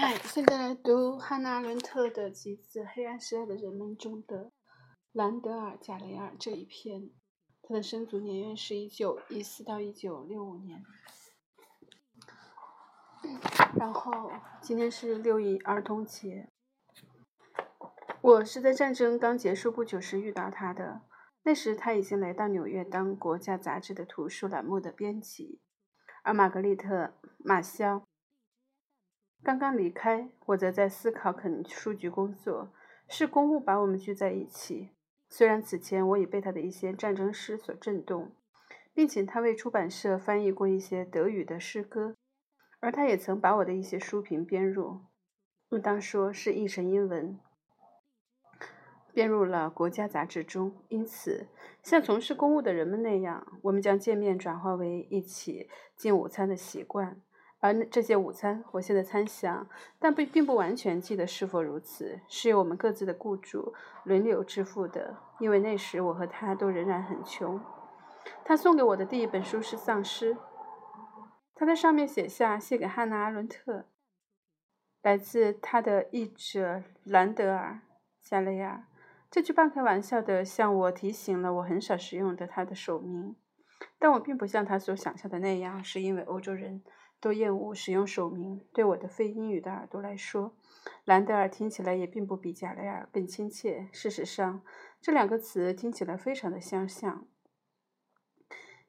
嗨，现在来读汉娜·伦特的集子《黑暗时代的人们》中的兰德尔·贾雷尔这一篇。他的生卒年月是一九一四到一九六五年。然后今天是六一儿童节。我是在战争刚结束不久时遇到他的，那时他已经来到纽约当国家杂志的图书栏目的编辑，而玛格丽特·马肖。刚刚离开，我则在思考肯书局工作。是公务把我们聚在一起。虽然此前我已被他的一些战争诗所震动，并且他为出版社翻译过一些德语的诗歌，而他也曾把我的一些书评编入，应当说是译成英文，编入了国家杂志中。因此，像从事公务的人们那样，我们将见面转化为一起进午餐的习惯。而这些午餐，我现在猜想，但不并不完全记得是否如此，是由我们各自的雇主轮流支付的。因为那时我和他都仍然很穷。他送给我的第一本书是丧尸，他在上面写下写给汉娜·阿伦特，来自他的译者兰德尔·加雷尔。这句半开玩笑的向我提醒了我很少使用的他的首名，但我并不像他所想象的那样，是因为欧洲人。都厌恶使用手名。对我的非英语的耳朵来说，兰德尔听起来也并不比贾雷尔更亲切。事实上，这两个词听起来非常的相像。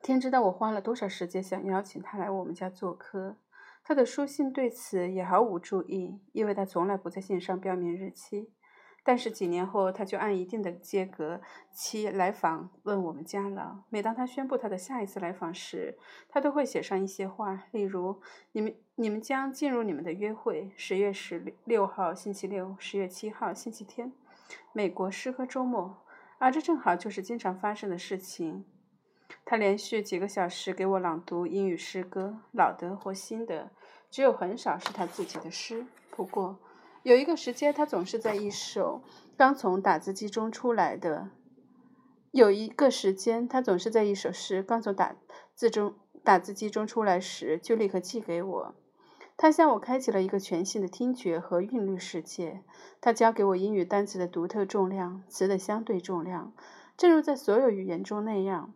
天知道我花了多少时间想邀请他来我们家做客。他的书信对此也毫无注意，因为他从来不在信上标明日期。但是几年后，他就按一定的间隔期来访问我们家了。每当他宣布他的下一次来访时，他都会写上一些话，例如：“你们你们将进入你们的约会，十月十六号星期六，十月七号星期天，美国诗歌周末。”而这正好就是经常发生的事情。他连续几个小时给我朗读英语诗歌，老的或新的，只有很少是他自己的诗。不过。有一个时间，他总是在一首刚从打字机中出来的。有一个时间，他总是在一首诗刚从打字中打字机中出来时，就立刻寄给我。他向我开启了一个全新的听觉和韵律世界。他教给我英语单词的独特重量，词的相对重量，正如在所有语言中那样，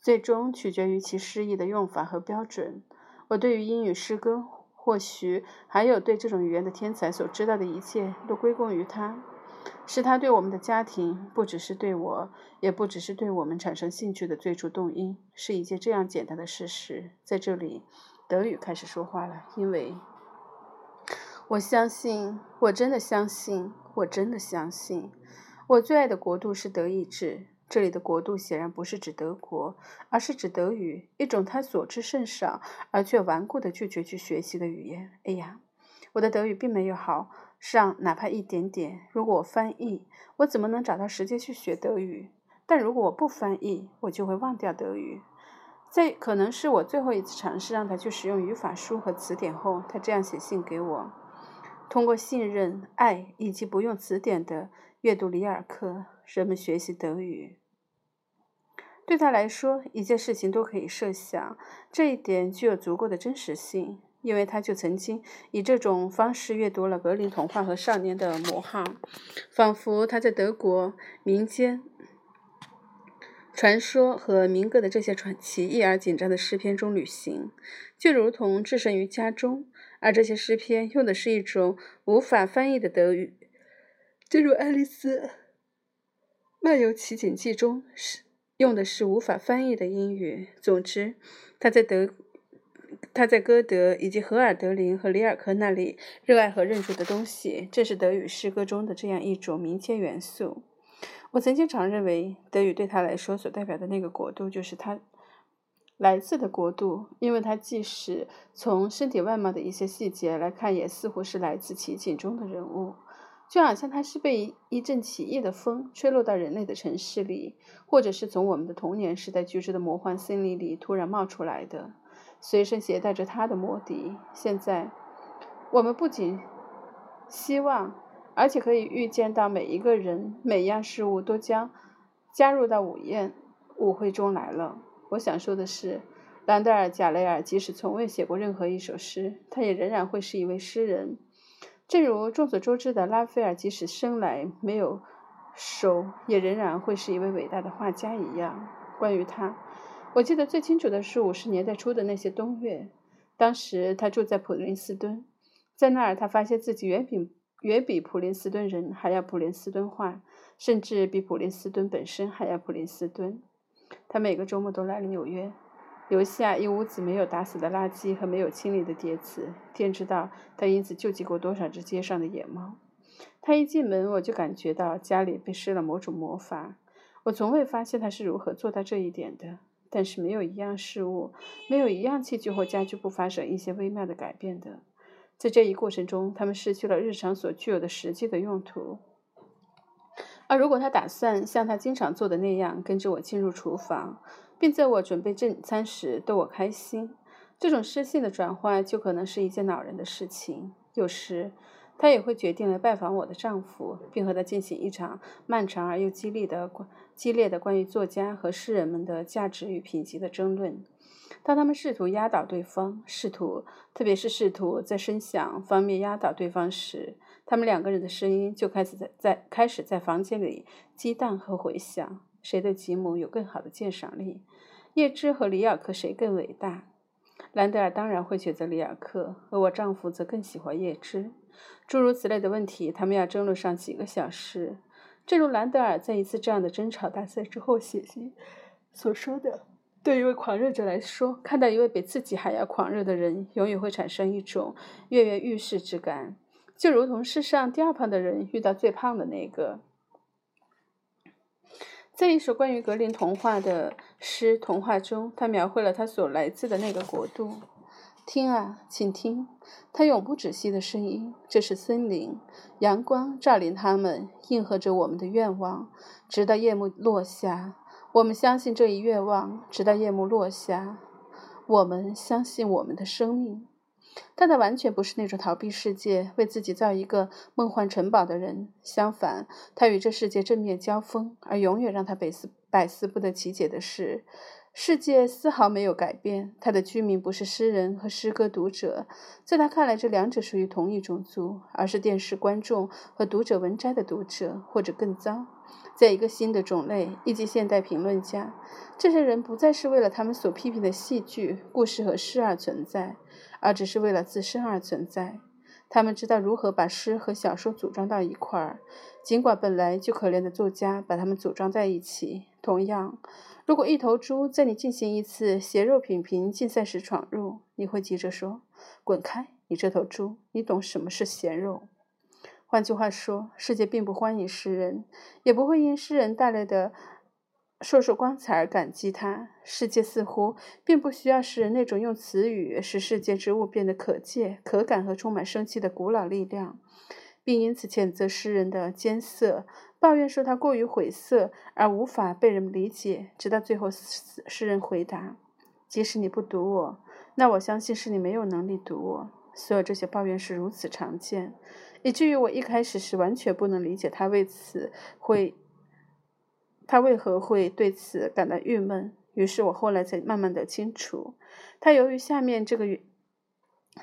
最终取决于其诗意的用法和标准。我对于英语诗歌。或许还有对这种语言的天才所知道的一切，都归功于他，是他对我们的家庭，不只是对我，也不只是对我们产生兴趣的最初动因，是一件这样简单的事实。在这里，德语开始说话了，因为我相信，我真的相信，我真的相信，我最爱的国度是德意志。这里的国度显然不是指德国，而是指德语，一种他所知甚少而却顽固地拒绝去学习的语言。哎呀，我的德语并没有好上哪怕一点点。如果我翻译，我怎么能找到时间去学德语？但如果我不翻译，我就会忘掉德语。在可能是我最后一次尝试让他去使用语法书和词典后，他这样写信给我：通过信任、爱以及不用词典的阅读里尔克，人们学习德语。对他来说，一切事情都可以设想，这一点具有足够的真实性，因为他就曾经以这种方式阅读了格林童话和少年的魔幻，仿佛他在德国民间传说和民歌的这些传奇异而紧张的诗篇中旅行，就如同置身于家中，而这些诗篇用的是一种无法翻译的德语，正如《爱丽丝漫游奇景记》中是。用的是无法翻译的英语。总之，他在德，他在歌德以及荷尔德林和里尔克那里热爱和认出的东西，这是德语诗歌中的这样一种民间元素。我曾经常认为，德语对他来说所代表的那个国度，就是他来自的国度，因为他即使从身体外貌的一些细节来看，也似乎是来自奇景中的人物。就好像它是被一阵奇异的风吹落到人类的城市里，或者是从我们的童年时代居住的魔幻森林里突然冒出来的，随身携带着它的魔笛。现在，我们不仅希望，而且可以预见到每一个人、每样事物都将加入到午宴舞会中来了。我想说的是，兰德尔·贾雷尔即使从未写过任何一首诗，他也仍然会是一位诗人。正如众所周知的，拉斐尔即使生来没有手，也仍然会是一位伟大的画家一样。关于他，我记得最清楚的是五十年代初的那些冬月。当时他住在普林斯顿，在那儿他发现自己远比远比普林斯顿人还要普林斯顿化，甚至比普林斯顿本身还要普林斯顿。他每个周末都来了纽约。留下一屋子没有打死的垃圾和没有清理的碟子，天知道他因此救济过多少只街上的野猫。他一进门，我就感觉到家里被施了某种魔法。我从未发现他是如何做到这一点的。但是没有一样事物，没有一样器具或家具不发生一些微妙的改变的。在这一过程中，他们失去了日常所具有的实际的用途。而如果他打算像他经常做的那样，跟着我进入厨房，并在我准备正餐时逗我开心，这种失信的转换就可能是一件恼人的事情。有时，他也会决定来拜访我的丈夫，并和他进行一场漫长而又激励的激烈的关于作家和诗人们的价值与品级的争论。当他们试图压倒对方，试图特别是试图在声响方面压倒对方时，他们两个人的声音就开始在在开始在房间里激荡和回响。谁对吉姆有更好的鉴赏力？叶芝和里尔克谁更伟大？兰德尔当然会选择里尔克，而我丈夫则更喜欢叶芝。诸如此类的问题，他们要争论上几个小时。正如兰德尔在一次这样的争吵大赛之后写信所说的：“对一位狂热者来说，看到一位比自己还要狂热的人，永远会产生一种跃跃欲试之感，就如同世上第二胖的人遇到最胖的那个。”在一首关于格林童话的诗童话中，他描绘了他所来自的那个国度。听啊，请听，他永不止息的声音。这是森林，阳光照临他们，应和着我们的愿望，直到夜幕落下。我们相信这一愿望，直到夜幕落下。我们相信我们的生命。但他完全不是那种逃避世界、为自己造一个梦幻城堡的人。相反，他与这世界正面交锋。而永远让他百思百思不得其解的是，世界丝毫没有改变。他的居民不是诗人和诗歌读者，在他看来，这两者属于同一种族，而是电视观众和读者文摘的读者，或者更糟，在一个新的种类，以及现代评论家。这些人不再是为了他们所批评的戏剧、故事和诗而存在。而只是为了自身而存在。他们知道如何把诗和小说组装到一块儿，尽管本来就可怜的作家把它们组装在一起。同样，如果一头猪在你进行一次血肉品评竞赛时闯入，你会急着说：“滚开！你这头猪，你懂什么是咸肉？”换句话说，世界并不欢迎诗人，也不会因诗人带来的。烁烁光彩而感激他。世界似乎并不需要诗人那种用词语使世界之物变得可见、可感和充满生气的古老力量，并因此谴责诗人的艰涩，抱怨说他过于晦涩而无法被人理解。直到最后，诗人回答：“即使你不读我，那我相信是你没有能力读我。”所有这些抱怨是如此常见，以至于我一开始是完全不能理解他为此会。他为何会对此感到郁闷？于是我后来才慢慢的清楚，他由于下面这个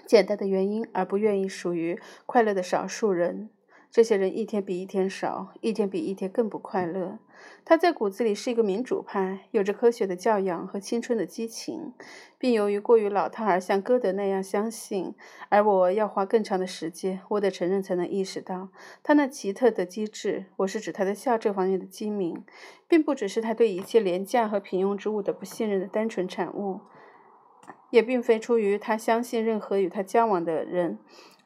简单的原因而不愿意属于快乐的少数人。这些人一天比一天少，一天比一天更不快乐。他在骨子里是一个民主派，有着科学的教养和青春的激情，并由于过于老套而像歌德那样相信。而我要花更长的时间，我得承认才能意识到他那奇特的机智。我是指他在笑这方面的机敏，并不只是他对一切廉价和平庸之物的不信任的单纯产物，也并非出于他相信任何与他交往的人。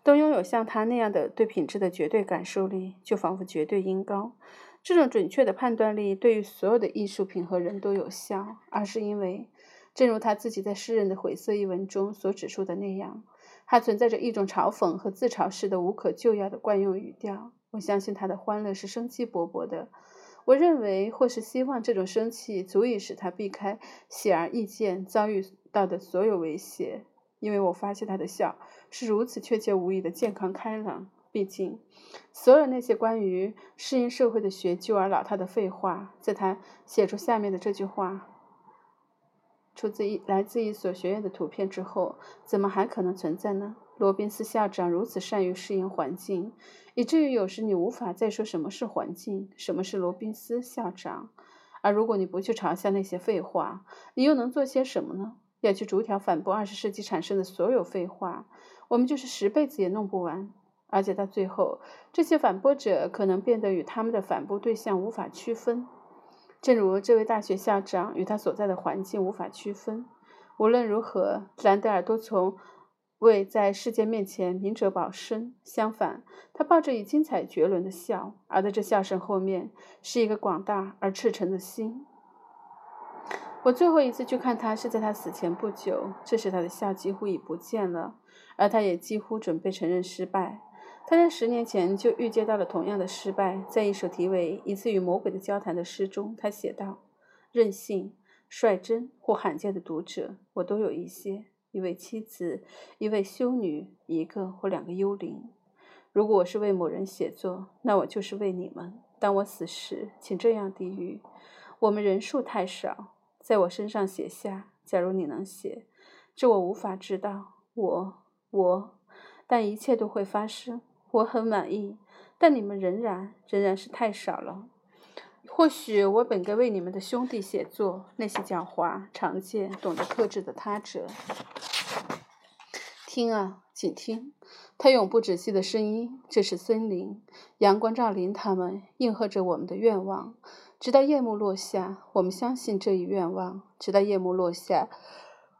都拥有像他那样的对品质的绝对感受力，就仿佛绝对音高。这种准确的判断力对于所有的艺术品和人都有效，而是因为，正如他自己在《诗人的晦涩》一文中所指出的那样，他存在着一种嘲讽和自嘲式的无可救药的惯用语调。我相信他的欢乐是生机勃勃的。我认为，或是希望这种生气足以使他避开显而易见遭遇到的所有威胁。因为我发现他的笑是如此确切无疑的健康开朗。毕竟，所有那些关于适应社会的学究而老套的废话，在他写出下面的这句话，出自一来自一所学院的图片之后，怎么还可能存在呢？罗宾斯校长如此善于适应环境，以至于有时你无法再说什么是环境，什么是罗宾斯校长。而如果你不去嘲笑那些废话，你又能做些什么呢？要去逐条反驳二十世纪产生的所有废话，我们就是十辈子也弄不完。而且到最后，这些反驳者可能变得与他们的反驳对象无法区分，正如这位大学校长与他所在的环境无法区分。无论如何，兰德尔都从未在世界面前明哲保身。相反，他抱着以精彩绝伦的笑，而在这笑声后面是一个广大而赤诚的心。我最后一次去看他是在他死前不久，这时他的笑几乎已不见了，而他也几乎准备承认失败。他在十年前就预见到了同样的失败。在一首题为《一次与魔鬼的交谈》的诗中，他写道：“任性、率真或罕见的读者，我都有一些。一位妻子，一位修女，一个或两个幽灵。如果我是为某人写作，那我就是为你们。当我死时，请这样低语：我们人数太少，在我身上写下。假如你能写，这我无法知道。我，我，但一切都会发生。”我很满意，但你们仍然仍然是太少了。或许我本该为你们的兄弟写作，那些狡猾、常见、懂得克制的他者。听啊，请听，他永不止息的声音。这是森林，阳光照临他们，应和着我们的愿望，直到夜幕落下。我们相信这一愿望，直到夜幕落下。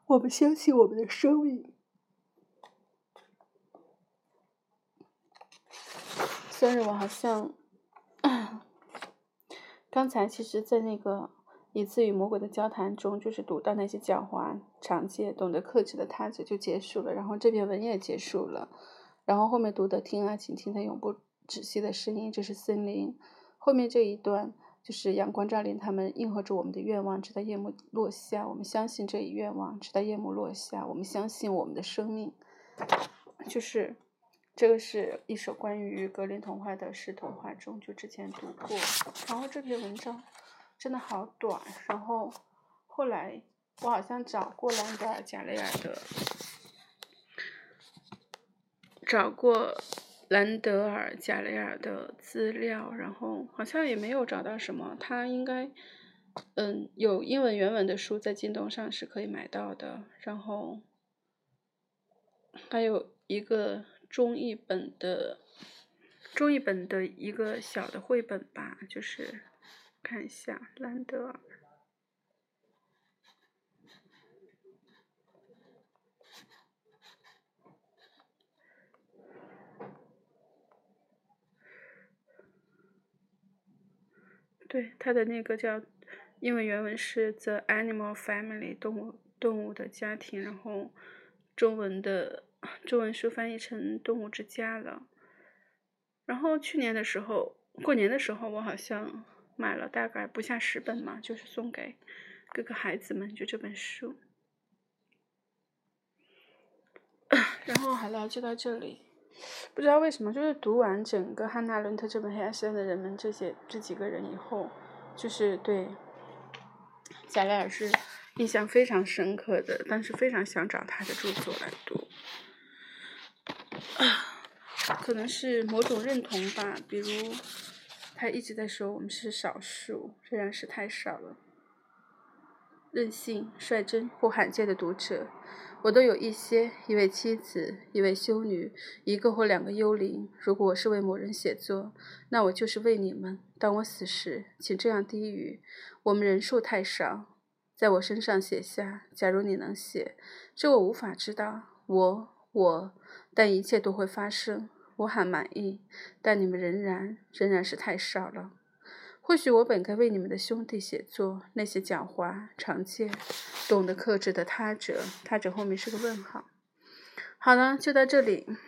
我们相信我们的生命。虽然，我好像刚才其实，在那个一次与魔鬼的交谈中，就是读到那些狡猾、常见、懂得克制的他者就结束了，然后这篇文也结束了，然后后面读的听啊，请听他永不止息的声音，这是森林。后面这一段就是阳光照临他们，应和着我们的愿望，直到夜幕落下。我们相信这一愿望，直到夜幕落下。我们相信我们的生命，就是。这个是一首关于格林童话的诗童话中，就之前读过。然后这篇文章真的好短。然后后来我好像找过兰德尔·贾雷尔的，找过兰德尔·贾雷尔的资料，然后好像也没有找到什么。他应该，嗯，有英文原文的书在京东上是可以买到的。然后还有一个。中译本的中译本的一个小的绘本吧，就是看一下兰德尔，对他的那个叫英文原文是 The Animal Family 动物动物的家庭，然后中文的。中文书翻译成《动物之家》了。然后去年的时候，过年的时候，我好像买了大概不下十本嘛，就是送给各个孩子们，就这本书。然后好了，就到这里。不知道为什么，就是读完整个汉娜·伦特这本《黑暗时代的人们》这些这几个人以后，就是对贾莱尔是印象非常深刻的，但是非常想找他的著作来读。可能是某种认同吧，比如他一直在说我们是少数，仍然是太少了。任性、率真或罕见的读者，我都有一些。一位妻子，一位修女，一个或两个幽灵。如果我是为某人写作，那我就是为你们。当我死时，请这样低语：我们人数太少，在我身上写下。假如你能写，这我无法知道。我，我。但一切都会发生，我很满意。但你们仍然仍然是太少了。或许我本该为你们的兄弟写作，那些狡猾、常见、懂得克制的他者。他者后面是个问号。好了，就到这里。